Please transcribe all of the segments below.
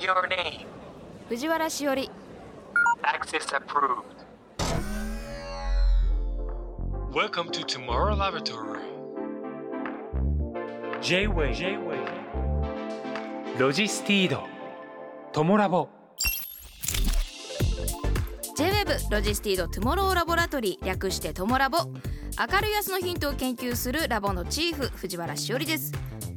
your name? 藤原しおり Access approved. Welcome to Tomorrow Laboratory. J-WAVE J-WAVE LOGISTEED トモラボ J-WEB ロジスティードトゥモローラボラトリー略してトモラボ明るい明日のヒントを研究するラボのチーフ藤原しおりです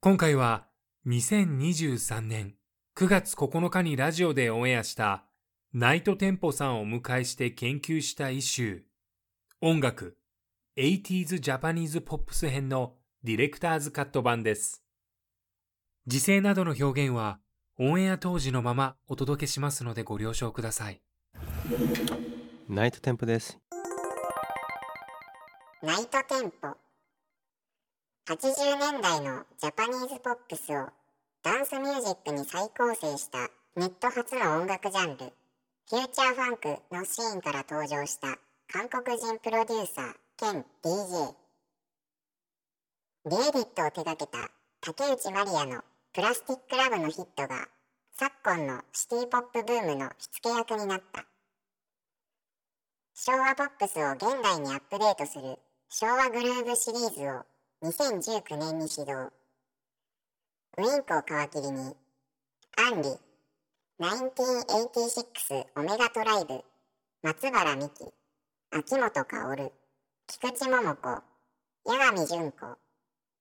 今回は2023年9月9日にラジオでオンエアした Night Tempo さんをお迎えして研究したイシュー。音楽 80s ジャパニーズポップス編のディレクターズカット版です。時勢などの表現はオンエア当時のままお届けしますのでご了承ください。Night Tempo です。 Night Tempo 80年代のジャパニーズポップスをダンスミュージックに再構成したネット初の音楽ジャンルフューチャーファンクのシーンから登場した韓国人プロデューサー兼 DJ リエディットを手掛けた竹内まりやのプラスティックラブのヒットが昨今のシティポップブームの火付け役になった。昭和ポップスを現代にアップデートする昭和グルーヴシリーズを2019年に始動ウィンクを皮切りにアンリ1986オメガトライブ松原美樹秋元薫菊池桃子八神純子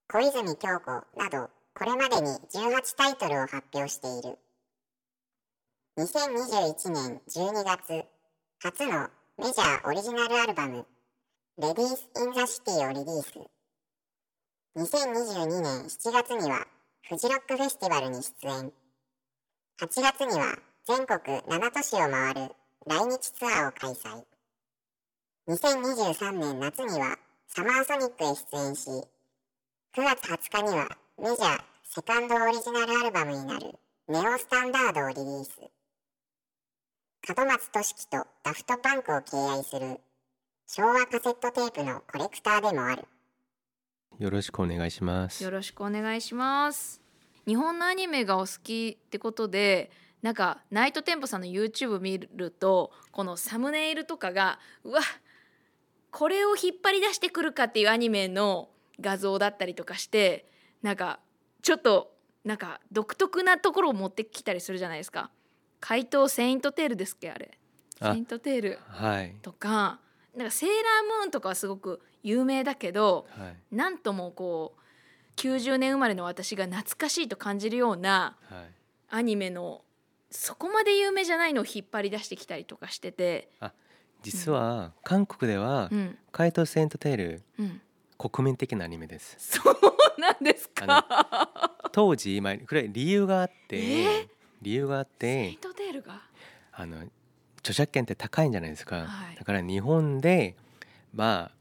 小泉京子などこれまでに18タイトルを発表している。2021年12月初のメジャーオリジナルアルバム「レディース・イン・ザ・シティ」をリリース。2022年7月にはフジロックフェスティバルに出演。8月には全国7都市を回る来日ツアーを開催。2023年夏にはサマーソニックへ出演し9月20日にはメジャーセカンドオリジナルアルバムになるネオスタンダードをリリース。門松俊樹とダフトパンクを敬愛する昭和カセットテープのコレクターでもある。よろしくお願いしますよ。ろしくお願いします日本のアニメがお好きってことでなんかナイトテンポさんの YouTube 見るとこのサムネイルとかがうわこれを引っ張り出してくるかっていうアニメの画像だったりとかしてなんかちょっとなんか独特なところを持ってきたりするじゃないですか怪盗セイントテールですっけあれあセイントテールはい。とかなんかセーラームーンとかはすごく有名だけどはい。なんともこう90年生まれの私が懐かしいと感じるようなはい。アニメのそこまで有名じゃないのを引っ張り出してきたりとかしてて、実は韓国ではうん怪盗セイントテールうん、国民的なアニメです。そうなんですか。当時まあこれ理由があって、え？理由があっセインてトテールが、あの著作権って高いんじゃないですか。はいだから日本でまあ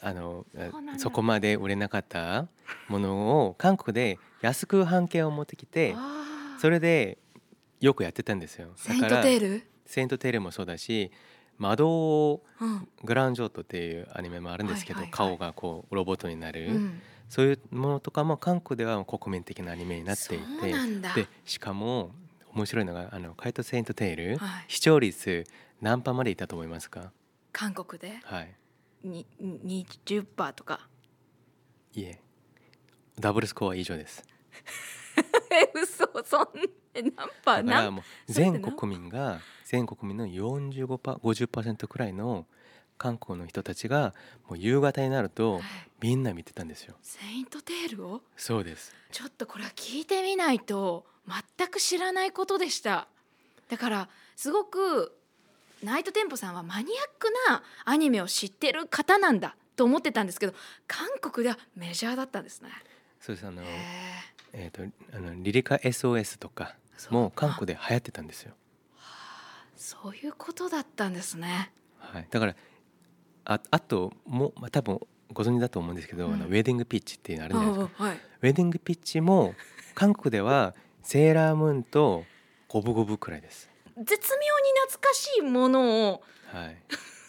あのそこまで売れなかったものを韓国で安く半径を持ってきてそれでよくやってたんですよ。セイントテール、セイントテールもそうだし窓うんグランジョートっていうアニメもあるんですけど、はいはいはい。顔がこうロボットになる、うん、そういうものとかも韓国では国民的なアニメになっていて。でしかも面白いのが「あのカイト・セイント・テール」はい。視聴率何パーまでいったと思いますか？韓国で？はいにに20%とか。いえ。ダブルスコア以上です。え 嘘そんえ何パー？何だか全国民が全国民の45パー50%くらいの韓国の人たちがもう夕方になるとはい。みんな見てたんですよ。セイントテールを？そうです。ちょっとこれは聞いてみないと全く知らないことでした。だからすごくナイトテンポさんはマニアックなアニメを知ってる方なんだと思ってたんですけど韓国ではメジャーだったんですねそうですあのへえー、とあのリリカ SOS とかも韓国で流行ってたんですよ。そういうことだったんですね。はい、だからああともう、まあ、多分ご存知だと思うんですけど、うんあのウェディングピッチっていうのあるじゃないですか。はい。ウェディングピッチも韓国ではセーラームーンと五分五分くらいです。絶妙に懐かしいものをはい、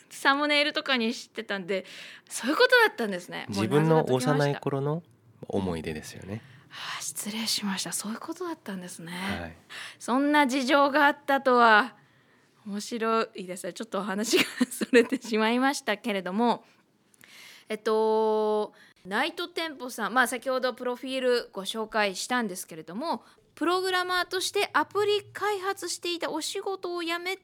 サムネイルとかにしてたんでそういうことだったんですね。自分の幼い頃の思い出ですよね。はあ失礼しました。そういうことだったんですね、はい、そんな事情があったとは面白いです。ねちょっとお話がそれてしまいましたけれども。えっとナイトテンポさん。まあ先ほどプロフィールご紹介したんですけれどもプログラマーとしてアプリ開発していたお仕事を辞めて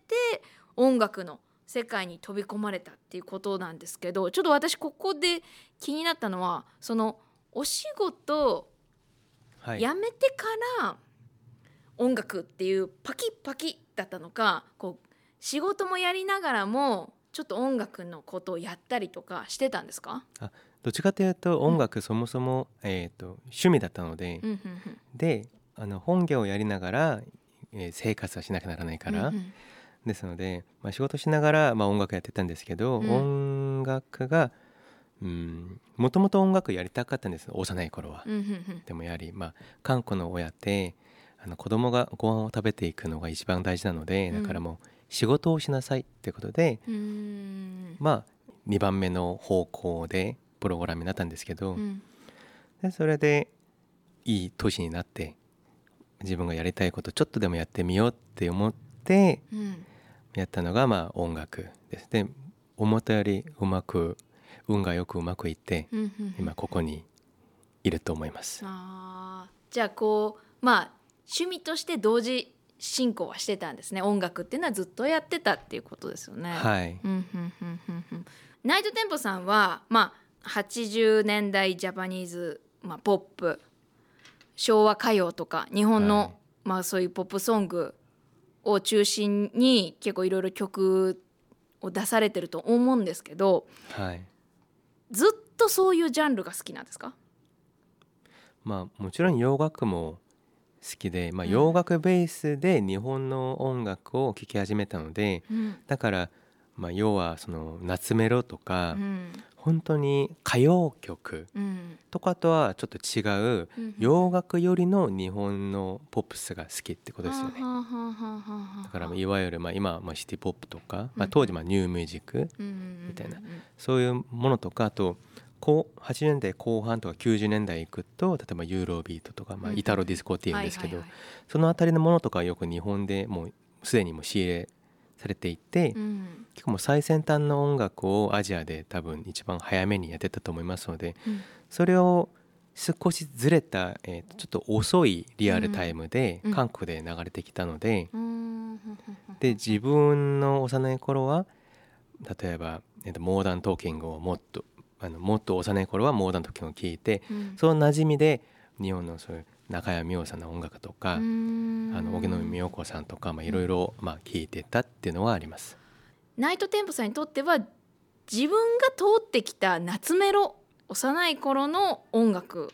音楽の世界に飛び込まれたっていうことなんですけどちょっと私ここで気になったのはそのお仕事はい、やめてから音楽っていうパキッパキッだったのかこう仕事もやりながらもちょっと音楽のことをやったりとかしてたんですか、どっちかというと音楽そもそも、えー、と趣味だったので、うんうんうん。であの本業をやりながら、えー生活はしなきゃならないから、うんうん。ですので、まあ、仕事しながら、まあ、音楽やってたんですけど、うん。音楽がうんもともと音楽やりたかったんです。幼い頃は。うんうんでもやはり、まあ、韓国の親ってあの子供がご飯を食べていくのが一番大事なので、うん。だからもう仕事をしなさいってことで、うんうん。まあ2番目の方向でプログラムになったんですけど、うん。でそれでいい年になって自分がやりたいことちょっとでもやってみようって思ってうんやったのがまあ音楽です。で思ったよりうまく運がよくうまくいってうんうん今ここにいると思います。あーじゃあこうまあ趣味として同時進行はしてたんですね音楽っていうのはずっとやってたっていうことですよね。はい、ナイトテンポさんは、まあ、80年代ジャパニーズ、まあ、ポップ昭和歌謡とか日本の、はい。まあ、そういうポップソングを中心に結構いろいろ曲を出されてると思うんですけどはい。ずっとそういうジャンルが好きなんですか？まあもちろん洋楽も好きで、まあ、うん。洋楽ベースで日本の音楽を聴き始めたので、うん。だから、まあ、要はその夏メロとか、うん本当に歌謡曲うん。とかとはちょっと違ううん。洋楽よりの日本のポップスが好きってことですよね。だからいわゆるまあ今はまあシティポップとか、まあ、うん当時まあニューミュージックみたいな。そういうものとかあとこう80年代後半とか90年代行くと例えばユーロビートとか、まあ、うんイタロディスコっていうんですけど、そのあたりのものとかはよく日本でもうすでにもう仕入れされていて、うん。結構もう最先端の音楽をアジアで多分一番早めにやってたと思いますのでうん。それを少しずれた、えーとちょっと遅いリアルタイムでうん。韓国で流れてきたので、うん。で自分の幼い頃は例えば、えーとモーダントーキングをもっとあのもっと幼い頃はモーダントーキングを聞いてうん。その馴染みで日本のそういう中山美穂さんの音楽とか、うん。あの荻野目美代子さんとかまあいろいろまあ聞いてたっていうのはあります。ナイトテンポさんにとっては自分が通ってきた夏メロ幼い頃の音楽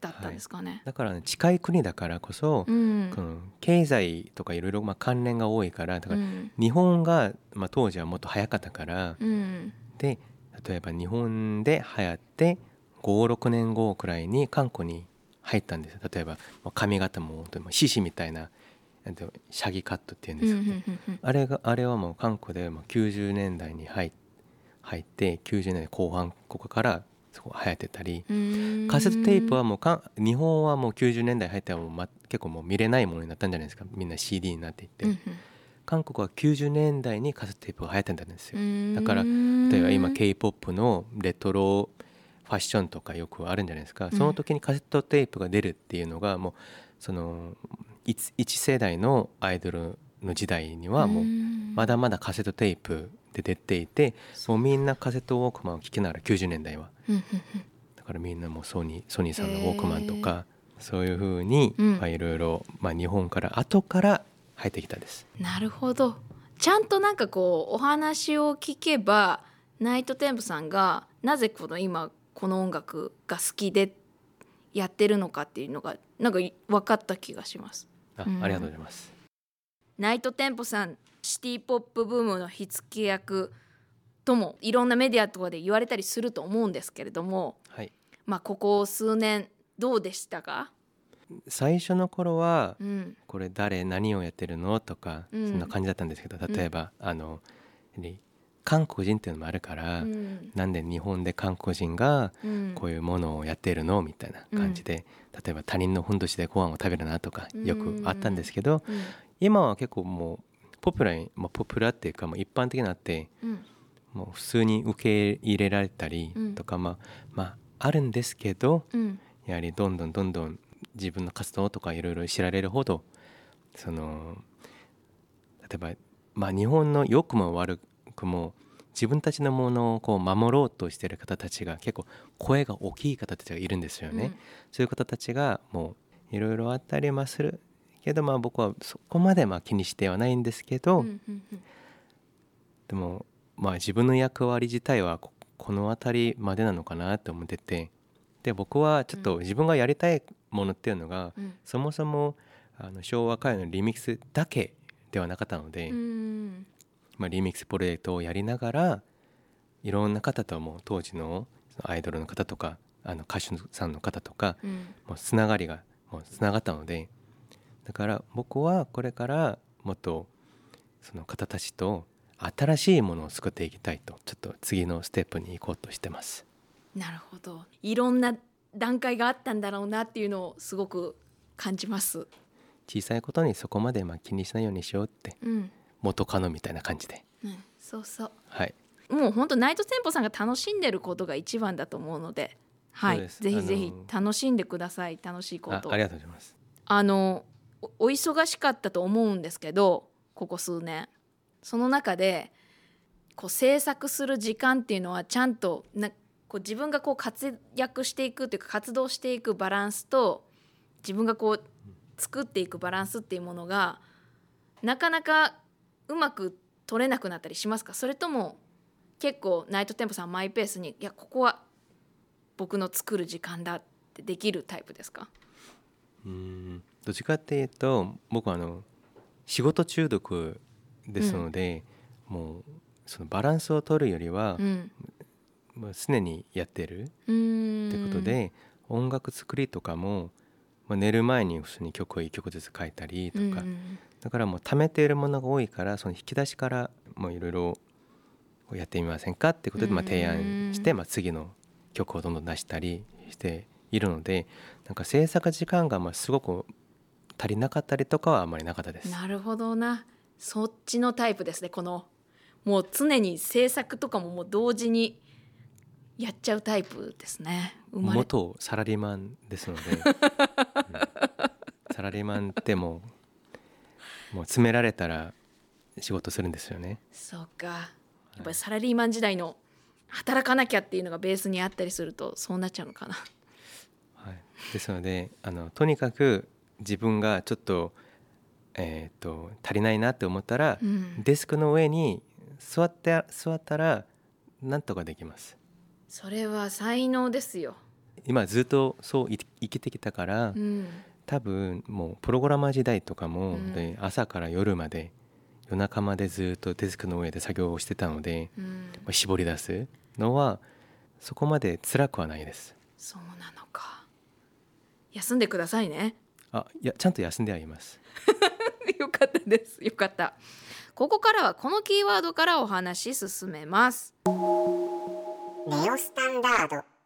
だったんですかね。だから、ね、近い国だからこそ、うん。この経済とかいろいろまあ関連が多いからだからうん。日本が、まあ、当時はもっと早かったから、うん。で例えば日本で流行って56年後くらいに韓国に入ったんです例えばまあ髪型も本当に獅子みたいなシャギカットっていうんうんですか、ねうん。あれがあれはもう韓国でもう90年代に入入って90年代後半ここからそこ流行ってたり。うん。カセットテープはもうか日本はもう90年代入ったらもう、ま、結構もう見れないものになったんじゃないですか。みんな CD になっていって、うん韓国は90年代にカセットテープが流行ってたんですよ、うん。だから例えば今 k p o p のレトロファッションとかよくあるんじゃないですか、その時にカセットテープが出るっていうのがもうその一一世代のアイドルの時代にはもうまだまだカセットテープで出ていてもうみんなカセットウォークマンを聴きながら90年代は。だからみんなもうソニーソニーさんのウォークマンとかそういうふうにいろいろまあ日本から後から入ってきたです。なるほど。ちゃんとなんかこうお話を聞けばナイトテンプさんがなぜこの今この音楽が好きでやってるのかっていうのがなんか分かった気がします。あうんありがとうございます。ナイトテンポさんシティポップブームの火付け役ともいろんなメディアとかで言われたりすると思うんですけれどもはい。まあここ数年どうでしたか、最初の頃はうんこれ誰何をやってるの？とかそうんんな感じだったんですけど、例えば、あのね韓国人っていうのもあるから、うん。なんで日本で韓国人がうん。こういうものをやってるのみたいな感じで、例えば他人のふんどしでご飯を食べるなとかよくあったんですけど、うん。今は結構もうポピュラーに、まあ、ポピュラーっていうかもう一般的になってうん。もう普通に受け入れられたりうん。とか、まあまああるんですけどうん。やはりどんどんどんどん自分の活動とかいろいろ知られるほどその例えば、まあ、日本の良くも悪くも自分たちのものをこう守ろうとしている方たちが結構声が大きい方たちがいるんですよね。そういう方たちがもういろいろあったりはするけどまあ僕はそこまでまあ気にしてはないんですけど、うんうんうん。でもまあ自分の役割自体はここの辺りまでなのかなって思っててで僕はちょっと自分がやりたいものっていうのが、うん。そもそもあの昭和歌謡のリミックスだけではなかったので、うんまあ、リミックスプロジェクトをやりながらいろんな方ともう当時のアイドルの方とかあの歌手さんの方とかうんもうつながりがもうつながったのでだから僕はこれからもっとその方たちと新しいものを作っていきたいとちょっと次のステップに行こうとしてます。なるほどいろんな段階があったんだろうなっていうのをすごく感じます。小さいことにそこまでまあ気にしないようにしようってうん元カノみたいな感じで。うん、そうそう。はい。もう本当ナイトテンポさんが楽しんでることが一番だと思うので、はい、ぜひぜひあ楽しんでください。楽しいことあありがとうございます。あのおお忙しかったと思うんですけどここ数年。その中でこう制作する時間っていうのはちゃんとなこう自分がこう活躍していくというか活動していくバランスと自分がこう作っていくバランスっていうものがなかなかうまく取れなくなったりしますか？それとも結構ナイトテンポさんマイペースにいやここは僕の作る時間だってできるタイプですか？うーん。どっちかっていうと僕はあの仕事中毒ですので、もうそのバランスを取るよりはう、ん。もう常にやってるってことで、音楽作りとかも、まあ、寝る前に普通に曲を1曲ずつ書いたりとか、うんうんだからもう貯めているものが多いからその引き出しからもういろいろやってみませんかってことでまあ提案して、うん。まあ、次の曲をどんどん出したりしているのでなんか制作時間がまあすごく足りなかったりとかはあんまりなかったです。なるほどな。そっちのタイプですねこの。もう常に制作とかももう同時にやっちゃうタイプですね。元サラリーマンですので、うん。サラリーマンってもうもう詰められたら仕事するんですよね。そうか。やっぱりサラリーマン時代の働かなきゃっていうのがベースにあったりするとそうなっちゃうのかな。はい、ですのであのとにかく自分がちょっと,、えー、と足りないなって思ったら、うん。デスクの上に座って座ったらなんとかできます。それは才能ですよ、今ずっとそうい生きてきたから、うん、多分もうプログラマー時代とかも、うん。で朝から夜まで夜中までずっとデスクの上で作業をしてたので、うん、まあ絞り出すのはそこまで辛くはないです。そうなのか。休んでくださいね。あいやちゃんと休んであります。よかったです。よかった。ここからはこのキーワードからお話し進めます。ネオスタンダード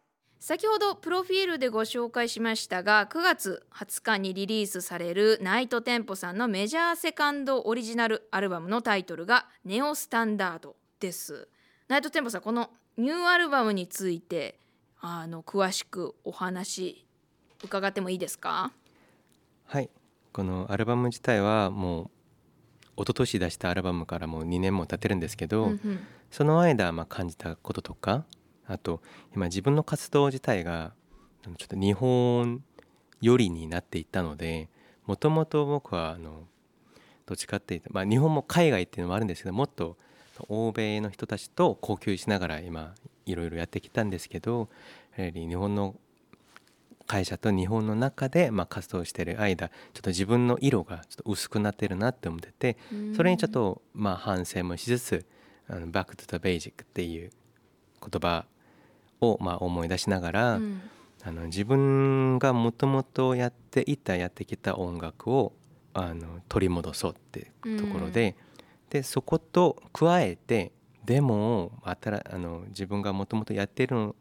先ほどプロフィールでご紹介しましたが9月20日にリリースされるナイトテンポさんのメジャーセカンドオリジナルアルバムのタイトルがネオスタンダードです。ナイトテンポさんこのニューアルバムについてあの詳しくお話伺ってもいいですか？はい。このアルバム自体はもう一昨年出したアルバムからもう2年も経ってるんですけど、うんうん。その間まあ感じたこととかあと今自分の活動自体がちょっと日本寄りになっていったのでもともと僕はあのどっちかっていうと、まあ、日本も海外っていうのもあるんですけどもっと欧米の人たちと交流しながら今いろいろやってきたんですけどやはり日本の会社と日本の中でまあ活動している間ちょっと自分の色がちょっと薄くなってるなって思っててそれにちょっとまあ反省もしつつ「あの Back to the Basic」っていう言葉をまあ思い出しながら、うん。あの自分がもともとやっていたやってきた音楽をあの取り戻そうってところで,、でそこと加えてでも新あの自分がもともとやってるの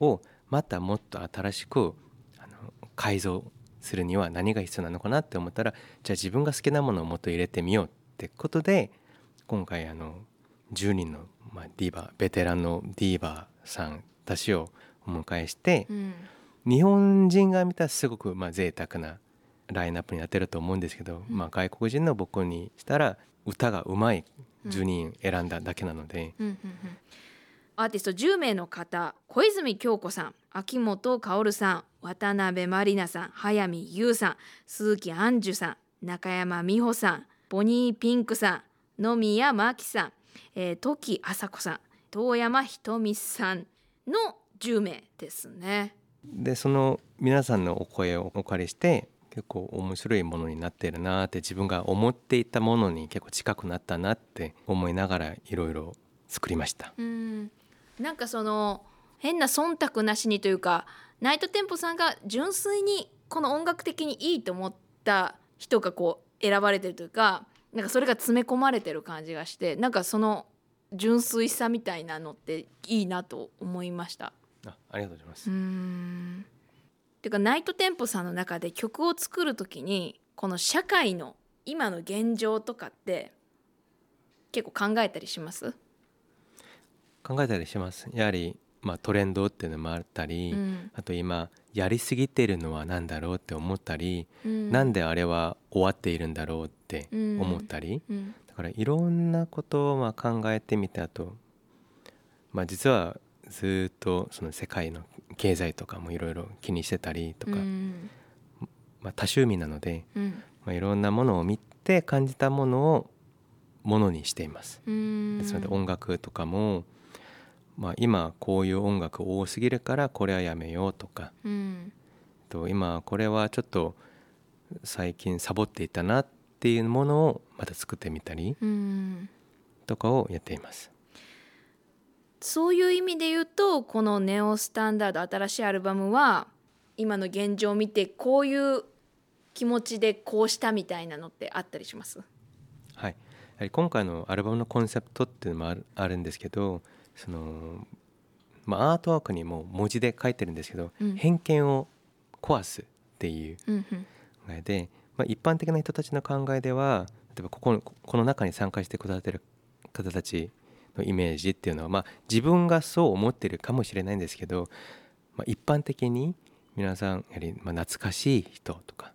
をまたもっと新しくあの改造するには何が必要なのかなって思ったらじゃあ自分が好きなものをもっと入れてみようってことで今回あの10人の、まあ、ディーバーベテランのディーバーさんたちをお迎えして、うん。日本人が見たらすごくまあ贅沢なラインナップになってると思うんですけど、まあ、外国人の僕にしたら歌がうまい10人選んだだけなので、うんうんうん。アーティスト10名の方小泉京子さん秋元薫さん渡辺満里奈さん早見優さん鈴木杏樹さん中山美穂さんボニーピンクさん野宮真紀さん、えー、時麻子さん遠山ひとみさんの10名ですね。でその皆さんのお声をお借りして結構面白いものになってるなって自分が思っていたものに結構近くなったなって思いながらいろいろ作りました。うんなんかその変な忖度なしにというかナイトテンポさんが純粋にこの音楽的にいいと思った人がこう選ばれてるというかなんかそれが詰め込まれてる感じがしてなんかその純粋さみたいなのっていいなと思いました。あありがとうございます。うんてかナイトテンポさんの中で曲を作る時にこの社会の今の現状とかって結構考えたりします、考えたりします。やはりまあトレンドっていうのもあったり、うん。あと今やりすぎてるのは何だろうって思ったり、うん。なんであれは終わっているんだろうって思ったり、うん。だからいろんなことをまあ考えてみたと、まあ、実はずっとその世界の経済とかもいろいろ気にしてたりとか、うん。まあ、多趣味なので、うん。まあ、いろんなものを見て感じたものをものにしています。うん。ですので音楽とかも、まあ、今こういう音楽多すぎるからこれはやめようとか。うん。と今これはちょっと最近サボっていたなっていうものをまた作ってみたりうん。とかをやっています。そういう意味で言うとこの「ネオスタンダード」新しいアルバムは今の現状を見てこういう気持ちでこうしたみたいなのってあったりします？はい、やはり今回のアルバムのコンセプトっていうのもあるんですけどその、まあ、アートワークにも文字で書いてるんですけど、うん。偏見を壊すっていう。うんうん。考えで、まあ、一般的な人たちの考えでは例えばここのこの中に参加してくださってる方たちのイメージっていうのは、まあ、自分がそう思ってるかもしれないんですけど、まあ、一般的に皆さんやはりまあ懐かしい人とか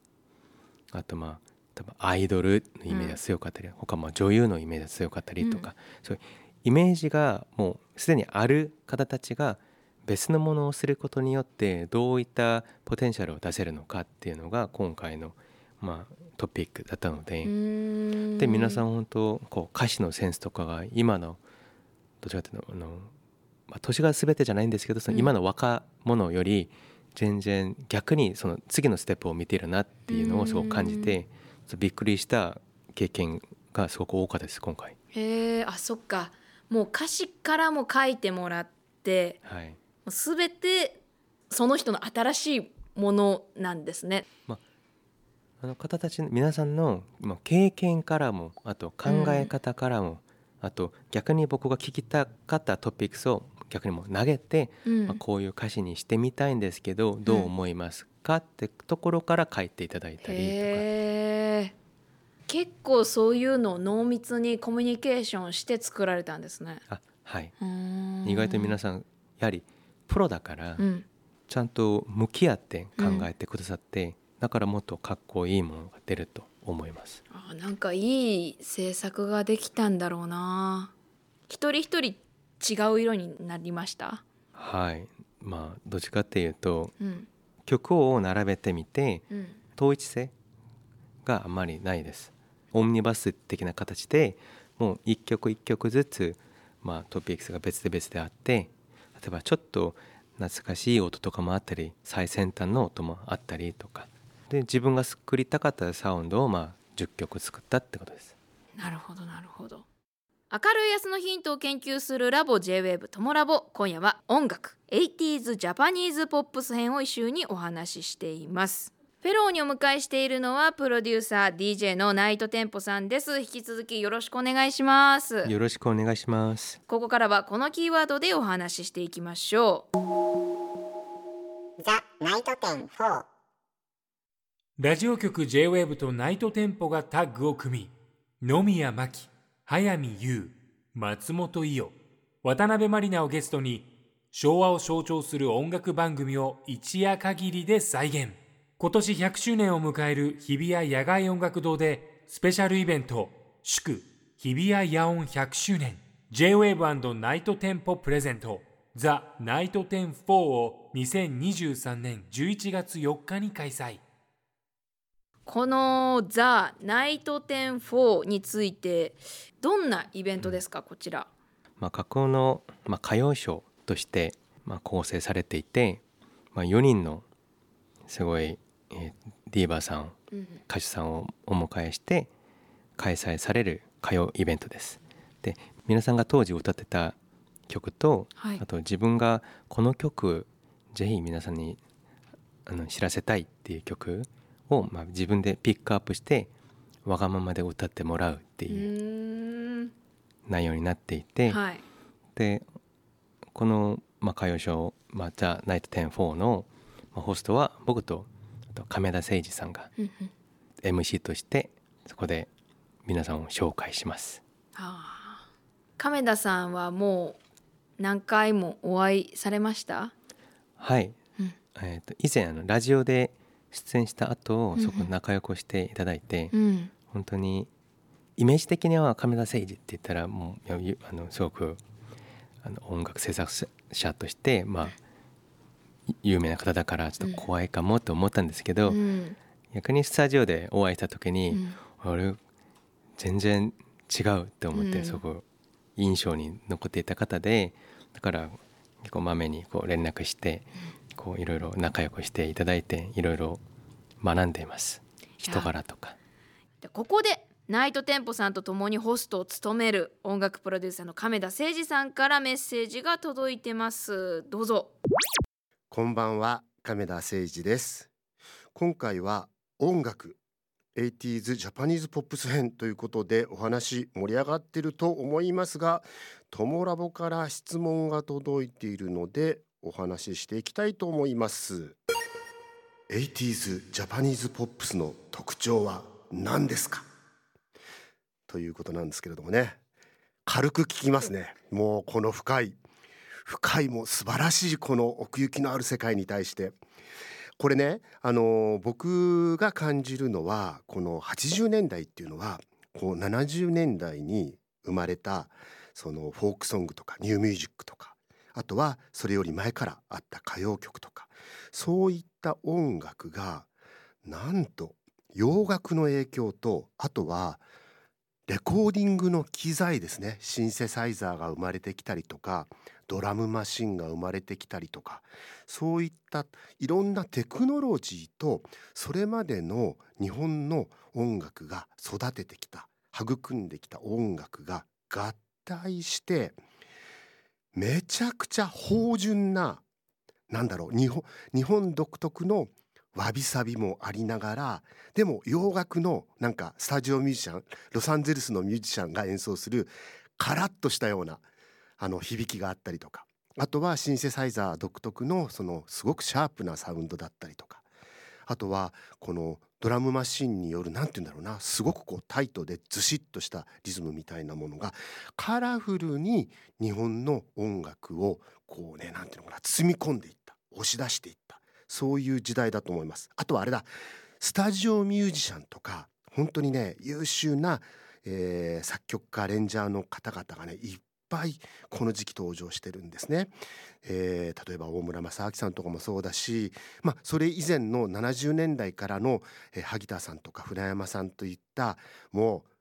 あとまあ多分アイドルのイメージが強かったり、他まあ女優のイメージが強かったりとか、そういうイメージがもうすでにある方たちが別のものをすることによってどういったポテンシャルを出せるのかっていうのが今回の、まあ、トピックだったので、で皆さん本当こう歌詞のセンスとかが今のどっちかというとあの、まあ、年が全てじゃないんですけどその今の若者より全然逆にその次のステップを見ているなっていうのをすごく感じてびっくりした経験がすごく多かったです今回。へえあそっかもう歌詞からも書いてもらってはい。もう全てその人の新しいものなんですね。あの方たち皆さんのまあ経験からもあと考え方からも、あと逆に僕が聞きたかったトピックスを逆にもう投げて、うん。まあ、こういう歌詞にしてみたいんですけどどう思いますか？ってところから書いていただいたりとか、結構そういうのを濃密にコミュニケーションして作られたんですね。あはい、意意外と皆さんやはりプロだからうん。ちゃんと向き合って考えてくださって、だからもっとかっこいいものが出ると思います。あなんかいい制作ができたんだろうな。一人一人違う色になりました？はい。まあどっちかっていうとうん。曲を並べてみてうん。統一性があまりないですオムニバス的な形でもう一曲一曲ずつ、まあ、トピックスが別で別であって例えばちょっと懐かしい音とかもあったり最先端の音もあったりとか。で自分が作りたかったサウンドをまあ10曲作ったってことです。なるほどなるほど。明るい明日のヒントを研究するラボ J-WAVE トモラボ。今夜は音楽 80s ジャパニーズポップス編をイシューにお話ししています。フェローにお迎えしているのはプロデューサー DJ の Night Tempo さんです。引き続きよろしくお願いします。よろしくお願いします。ここからはこのキーワードでお話ししていきましょう。ザ・ナイトテン4ラジオ局 J-WAVE とナイトテンポがタッグを組み野宮真紀早見優松本伊代渡辺満里奈をゲストに昭和を象徴する音楽番組を一夜限りで再現今年100周年を迎える日比谷野外音楽堂でスペシャルイベント祝日比谷野音100周年。J-WAVE& ナイトテンポプレゼント。ザ・ナイトテン4を2023年11月4日に開催。このザ・ナイトテン4についてどんなイベントですか？こちら。まあ、架空の、まあ、歌謡ショーとして、まあ、構成されていて、まあ、4人のすごい、えーディーバーさん歌手さんをお迎えして開催される歌謡イベントです。で皆さんが当時歌ってた曲と、はい。あと自分がこの曲ぜひ皆さんにあの知らせたいっていう曲を、まあ、自分でピックアップしてわがままで歌ってもらうってういう内容になっていて、はい。でこの、まあ、歌謡ショー「まあ、ザ・ナイト10-4」の、まあ、ホストは僕とあと亀田誠二さんが MC としてそこで皆さんを紹介します。亀田さんはもう何回もお会いされました？はい、うん。えー、と以前あのラジオで出演した後そこ仲良くしていただいて、うん。本当にイメージ的には亀田誠二って言ったらもうあのすごくあの音楽制作者としてまあい有名な方だからちょっと怖いかもと思ったんですけど、うん。逆にスタジオでお会いした時に、うん。あれ全然違うって思って、うん。すごく印象に残っていた方でだから結構まめにこう連絡してこういろいろ仲良くしていただいていろいろ学んでいます。人柄とか。でここでナイトテンポさんと共にホストを務める音楽プロデューサーの亀田誠二さんからメッセージが届いてます。どうぞこんばんは亀田誠二です。今回は音楽 80s ジャパニーズポップス編ということでお話盛り上がっていると思いますがトモラボから質問が届いているのでお話ししていきたいと思います。80s ジャパニーズポップスの特徴は何ですか？ということなんですけれどもね。軽く聞きますね。もうこの深い深いも素晴らしいこの奥行きのある世界に対して。これねあの僕が感じるのはこの80年代っていうのはこう70年代に生まれたそのフォークソングとかニューミュージックとかあとはそれより前からあった歌謡曲とかそういった音楽がなんと洋楽の影響とあとはレコーディングの機材ですね。シンセサイザーが生まれてきたりとかドラムマシンが生まれてきたりとかそういったいろんなテクノロジーとそれまでの日本の音楽が育ててきた育んできた音楽が合体してめちゃくちゃ芳醇ななんだろう日本日本独特のわびさびもありながらでも洋楽のなんかスタジオミュージシャンロサンゼルスのミュージシャンが演奏するカラッとしたようなあの響きがあったりとかあとはシンセサイザー独特のそのすごくシャープなサウンドだったりとかあとはこのドラムマシンによるなんて言うんだろうなすごくこうタイトでずしっとしたリズムみたいなものがカラフルに日本の音楽をこうねなんていうのかな包み込んでいった押し出していった。そういう時代だと思います。あとはあれだスタジオミュージシャンとか本当にね優秀な、えー作曲家レンジャーの方々がねいっぱいこの時期登場してるんですね。えー例えば大村正明さんとかもそうだし、まあ、それ以前の70年代からの、えー萩田さんとか船山さんといったもう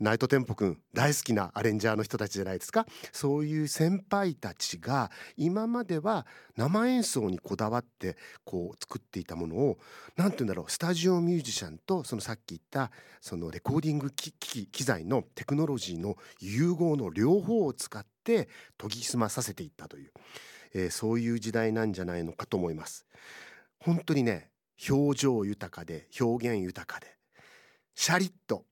ナイトテンポくん大好きなアレンジャーの人たちじゃないですか？そういう先輩たちが今までは生演奏にこだわってこう作っていたものを何て言うんだろうスタジオミュージシャンとそのさっき言ったそのレコーディング機器機材のテクノロジーの融合の両方を使って研ぎ澄まさせていったという、えーそういう時代なんじゃないのかと思います。本当にね表情豊かで表現豊かでシャリッと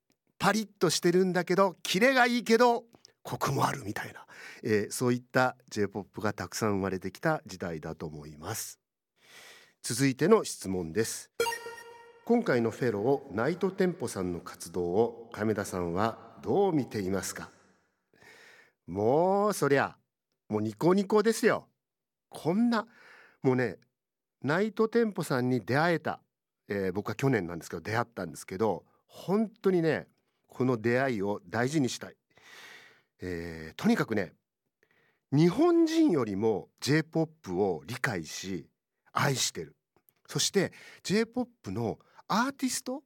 パリッとしてるんだけどキレがいいけどコクもあるみたいな、えーそういった J-POP がたくさん生まれてきた時代だと思います。続いての質問です。今回のフェローナイトテンポさんの活動を亀田さんはどう見ていますか？もうそりゃもうニコニコですよ。こんなもうねナイトテンポさんに出会えた、えー僕は去年なんですけど出会ったんですけど本当にねこの出会いを大事にしたい、えーとにかくね日本人よりも J-POP を理解し愛してる。そして J-POP のアーティスト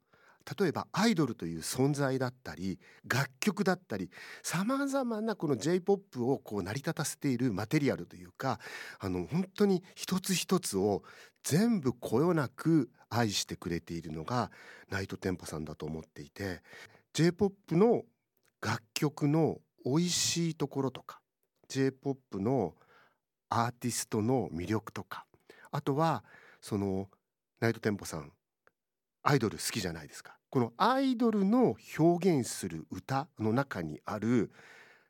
例えばアイドルという存在だったり楽曲だったりさまざまなこの J-POP をこう成り立たせているマテリアルというかあの本当に一つ一つを全部こよなく愛してくれているのがナイトテンポさんだと思っていて J-POP の楽曲の美味しいところとか J-POP のアーティストの魅力とかあとはそのナイトテンポさんアイドル好きじゃないですか。このアイドルの表現する歌の中にある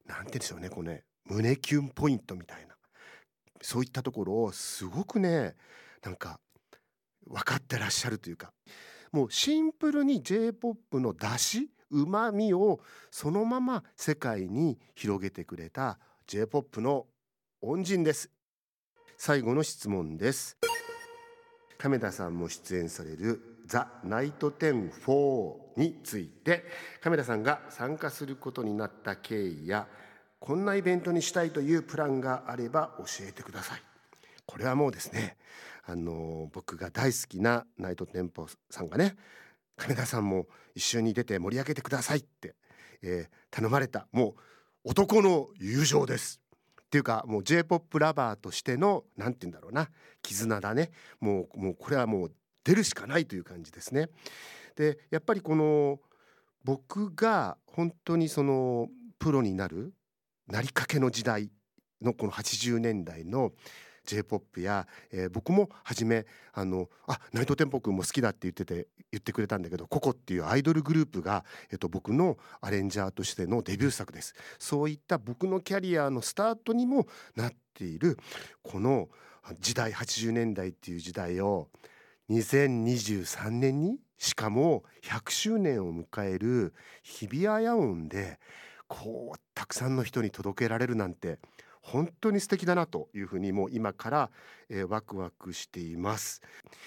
なんて言うんでしょうねこのね胸キュンポイントみたいなそういったところをすごくねなんか分かってらっしゃるというかもうシンプルに J-POP の出しうまみをそのまま世界に広げてくれた J-POP の恩人です。最後の質問です。亀田さんも出演されるザ・ナイトテン4について亀田さんが参加することになった経緯やこんなイベントにしたいというプランがあれば教えてください。これはもうですねあの僕が大好きなナイトテンポさんがね亀田さんも一緒に出て盛り上げてくださいって、えー頼まれたもう男の友情ですっていうかもう J-POP ラバーとしてのなんて言うんだろうな絆だねもうもうこれはもう出るしかないという感じですね。でやっぱりこの僕が本当にそのプロになるなりかけの時代のこの80年代の J-POP や、えー僕も初めあのあナイトテンポ君も好きだって言ってて言ってくれたんだけどココっていうアイドルグループが、えっと、僕のアレンジャーとしてのデビュー作です。そういった僕のキャリアのスタートにもなっているこの時代80年代っていう時代を2023年にしかも100周年を迎える日比谷野音でこうたくさんの人に届けられるなんて本当に素敵だなというふうにもう今から、えーワクワクしています。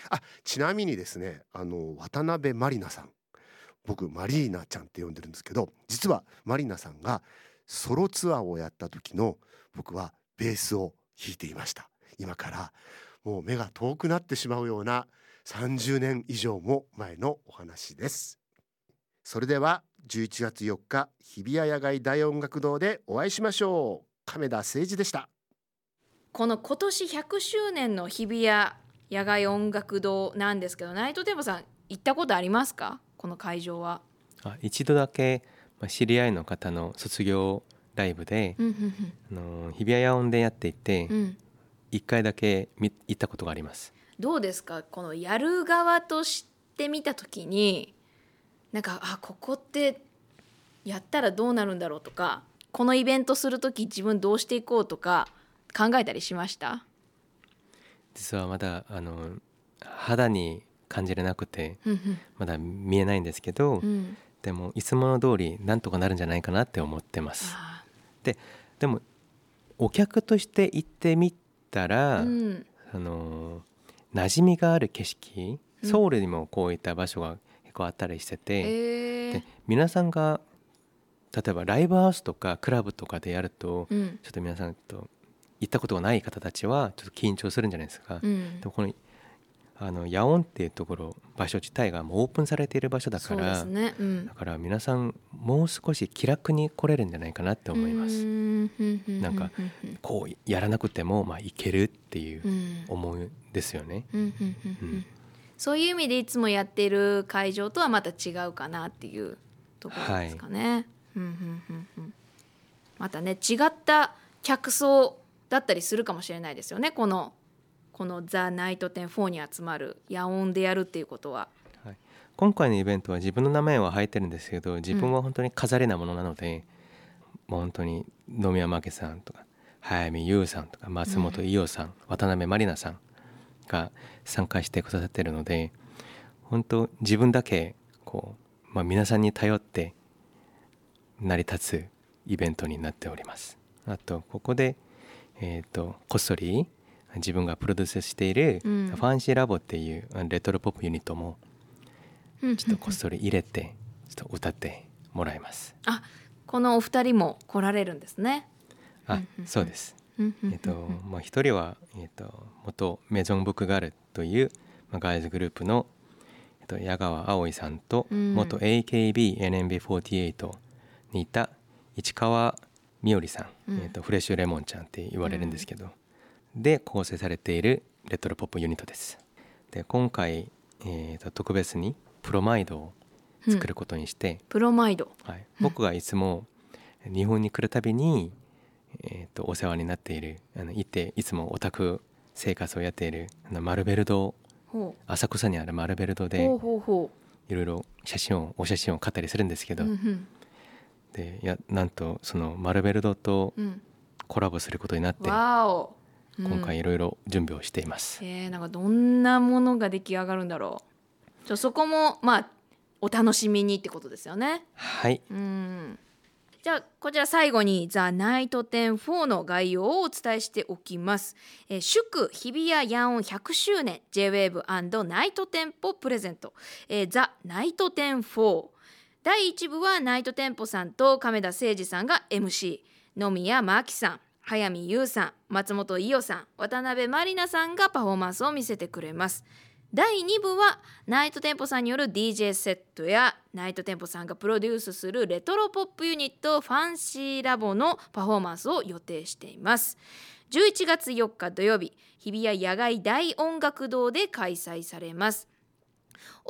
あちなみにですねあの渡辺満里奈さん。僕マリーナちゃんって呼んでるんですけど実はマリナさんがソロツアーをやった時の僕はベースを弾いていました。今からもう目が遠くなってしまうような30年以上も前のお話です。それでは11月4日日比谷野外大音楽堂でお会いしましょう。亀田誠二でした。この今年100周年の日比谷野外音楽堂なんですけどナイトテンポさん行ったことありますか？この会場は。あ一度だけまあ知り合いの方の卒業ライブで、うんうんあの日比谷野音でやっていてうん。うん一回だけ見行ったことがあります。どうですか？このやる側として見た時になんかあここってやったらどうなるんだろうとかこのイベントする時自分どうしていこうとか考えたりしました？実はまだあの肌に感じれなくてうんまだ見えないんですけど、うん。うんでもいつもの通りなんとかなるんじゃないかなって思ってます。あでもお客として行ってみたーら、うん。あの馴染みがある景色うん。ソウルにもこういった場所が結構あったりしてて、え。ーで皆さんが例えばライブハウスとかクラブとかでやると、うん。ちょっと皆さんと行ったことがない方たちはちょっと緊張するんじゃないですか。うん。でもこのあのヤオンっていうところ場所自体がもうオープンされている場所だからすね。うん。だ。から皆さんもう少し気楽に来れるんじゃないかなって思います。なんかこうやらなくてもまあいけるっていううん。思うんですよね。そういう意味でいつもやってる会場とはまた違うかなっていうところですかね。うんうんうんうんまたね違った客層だったりするかもしれないですよね。このこのザ・ナイトテン4に集まる野音でやるっていうことは。今回のイベントは自分の名前は入ってるんですけど自分は本当に飾りなものなので、もう本当に野宮真家さんとか早見優さんとか松本伊代さん、渡辺満里奈さんが参加してくださってるので本当自分だけこう、まあ、皆さんに頼って成り立つイベントになっております。あとここで、えー、とこっそり自分がプロデュースしているフうんァンシーラボっていうレトロポップユニットもうんちょっとこっそり入れてちょっと歌ってもらいます。あこのお二人も来られるんですね。あ、そうです。えっとまあ一人はえっと元メゾンブックガールというまあガールズグループのえっと矢川葵さんとうん元 AKB&NMB48 にいた市川美織さん、うん。えっとフレッシュレモンちゃんって言われるんですけど、で構成されているレトロポップユニットです。で今回えっと特別にプロマイドを作ることにして、プロマイド。はい、僕がいつも日本に来るたびに、えー、とお世話になっているあのいていつもオタク生活をやっているあのマルベル堂ほ浅草にあるマルベル堂でいろいろ写真をお写真を買ったりするんですけう。ど、うんうんでいやなんとそのマルベル堂とうん。コラボすることになって今回いろいろ準備をしています。えー、なんかどんなものが出来上がるんだろう。じゃあそこもまあお楽しみにってことですよね。はいうん。じゃあこちら最後に「ザ・ナイト10 4」の概要をお伝えしておきます。えー祝日比谷野音100周年 JWAVE& ナイトテンポプレゼント「えーザ・ナイト10 4」第1部はナイトテンポさんと亀田誠二さんが MC 野宮真紀さん早見優さん松本伊代さん渡辺満里奈さんがパフォーマンスを見せてくれます。第2部はナイトテンポさんによる DJ セットやナイトテンポさんがプロデュースするレトロポップユニットファンシーラボのパフォーマンスを予定しています。11月4日土曜日日比谷野外大音楽堂で開催されます。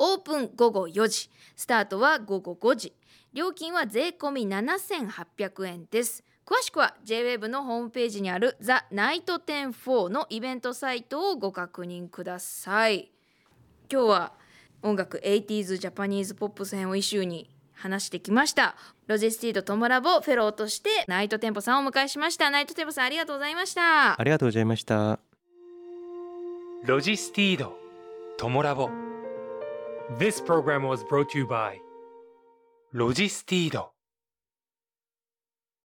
オープン午後4時。スタートは午後5時。料金は税込み7800円です。詳しくは J-WAVE のホームページにあるザ・ナイト104のイベントサイトをご確認ください。今日は音楽 80s ジャパニーズポップス編をイシューに話してきました。 LOGISTEED トモラボフェローとして Night Tempo さんをお迎えしました。 Night Tempo さんありがとうございました。ありがとうございました。ロジスティードトモラボ This program was brought to you by ロジスティード